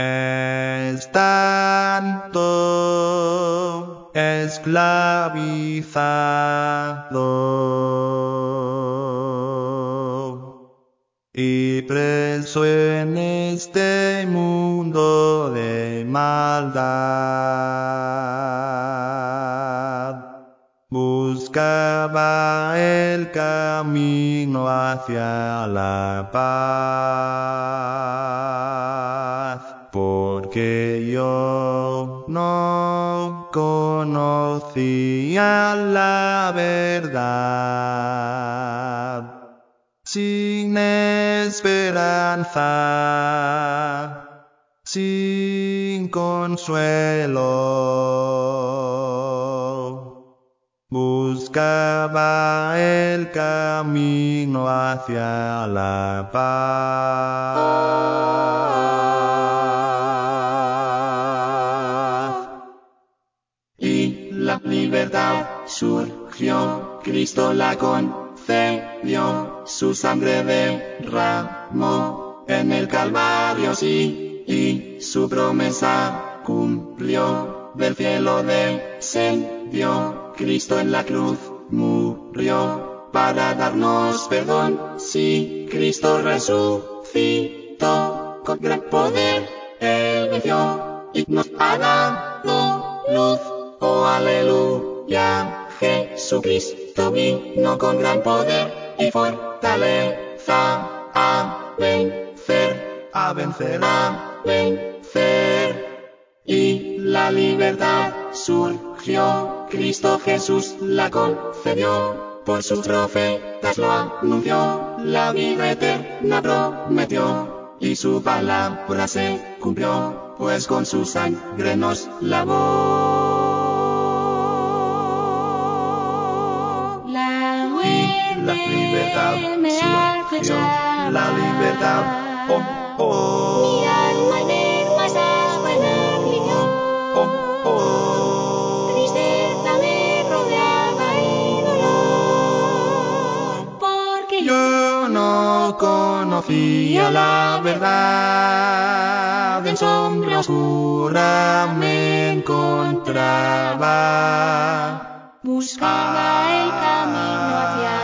Es tanto esclavizado y preso en este mundo de maldad. Buscaba el camino hacia la paz, la verdad. Sin esperanza, sin consuelo, buscaba el camino hacia la paz. Libertad surgió, Cristo la concedió, su sangre derramó en el Calvario, sí, y su promesa cumplió, del cielo descendió, Cristo en la cruz murió, para darnos perdón, sí, Cristo resucitó, con gran poder, Él venció, y nos ha dado luz, oh aleluya, Jesucristo vino con gran poder y fortaleza a vencer, A vencer, a vencer. Y la libertad surgió, Cristo Jesús la concedió, por sus profetas lo anunció, la vida eterna prometió, y su palabra se cumplió, pues con su sangre nos lavó. La libertad, oh, Mi oh, alma enferma estaba en aflicción. oh, oh. Tristeza me rodeaba y dolor. Porque yo Yo no conocía la verdad, en sombra oscura me encontraba. buscaba el camino hacia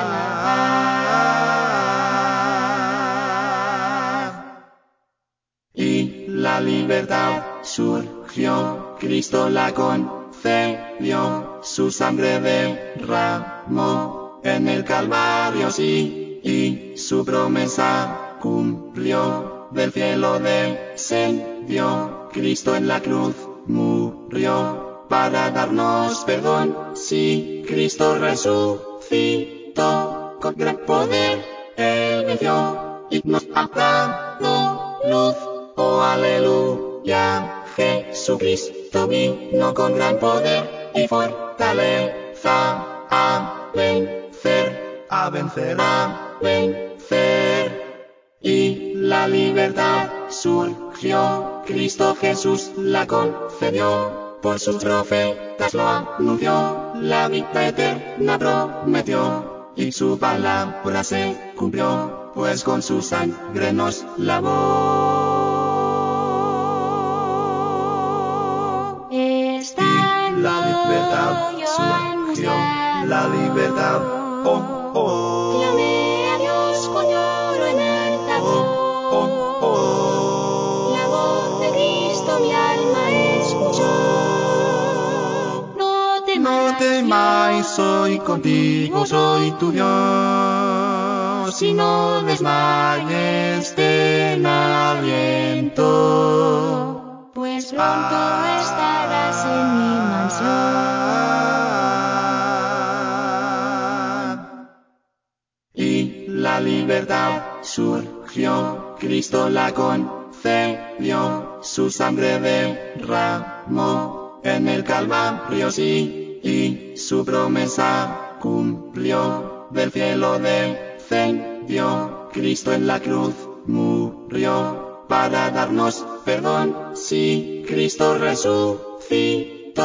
libertad. Surgió, Cristo la concedió, su sangre derramó en el Calvario, sí, y su promesa cumplió, del cielo descendió, Cristo en la cruz murió, para darnos perdón, sí, Cristo resucitó, con gran poder, Él venció, y nos ha dado luz, aleluya, Jesucristo vino con gran poder y fortaleza a vencer, A vencer, a vencer. Y la libertad surgió, Cristo Jesús la concedió, por sus profetas lo anunció, la vida eterna prometió, y su palabra se cumplió, pues con su sangre nos lavó. Libertad, oh, oh, Clamé a Dios con lloro en alta voz. oh, oh. La voz de Cristo mi alma escuchó. No temas, No temáis, soy contigo, soy tu Dios, y no desmayes, ten aliento. pues pronto estarás en mi mansión. Libertad. Surgió, Cristo la concedió, su sangre derramó en el Calvario, sí, y su promesa cumplió, del cielo descendió, Cristo en la cruz murió, para darnos perdón, sí, Cristo resucitó,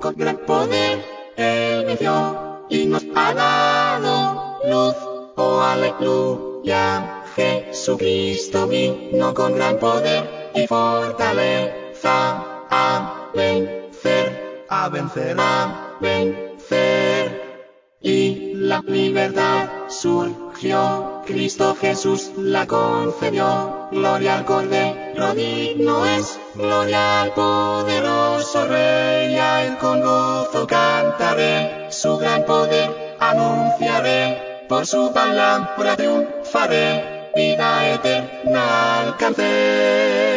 con gran poder, Él venció, y nos ha dado luz, oh aleluya, Jesucristo vino con gran poder y fortaleza a vencer, a vencer, a vencer. Y la libertad surgió, Cristo Jesús la concedió. Gloria al Cordero digno es, gloria al poderoso Rey, a él con gozo cantaré, su gran poder anunciaré, por su palabra triunfaré, vida eterna alcancé.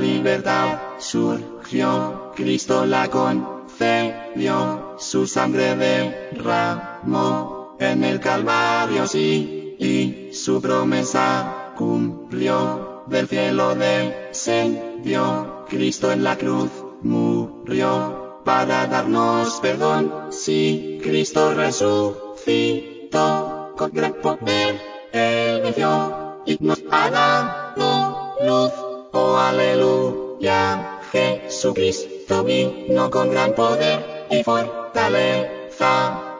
Libertad. Surgió, Cristo la concedió, su sangre derramó en el Calvario, sí, y su promesa cumplió, del cielo descendió, Cristo en la cruz murió, para darnos perdón, sí, Cristo resucitó, con gran poder, Él venció, y nos ha dado luz, oh aleluya, Jesucristo vino con gran poder y fortaleza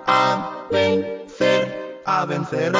a vencer, a vencer.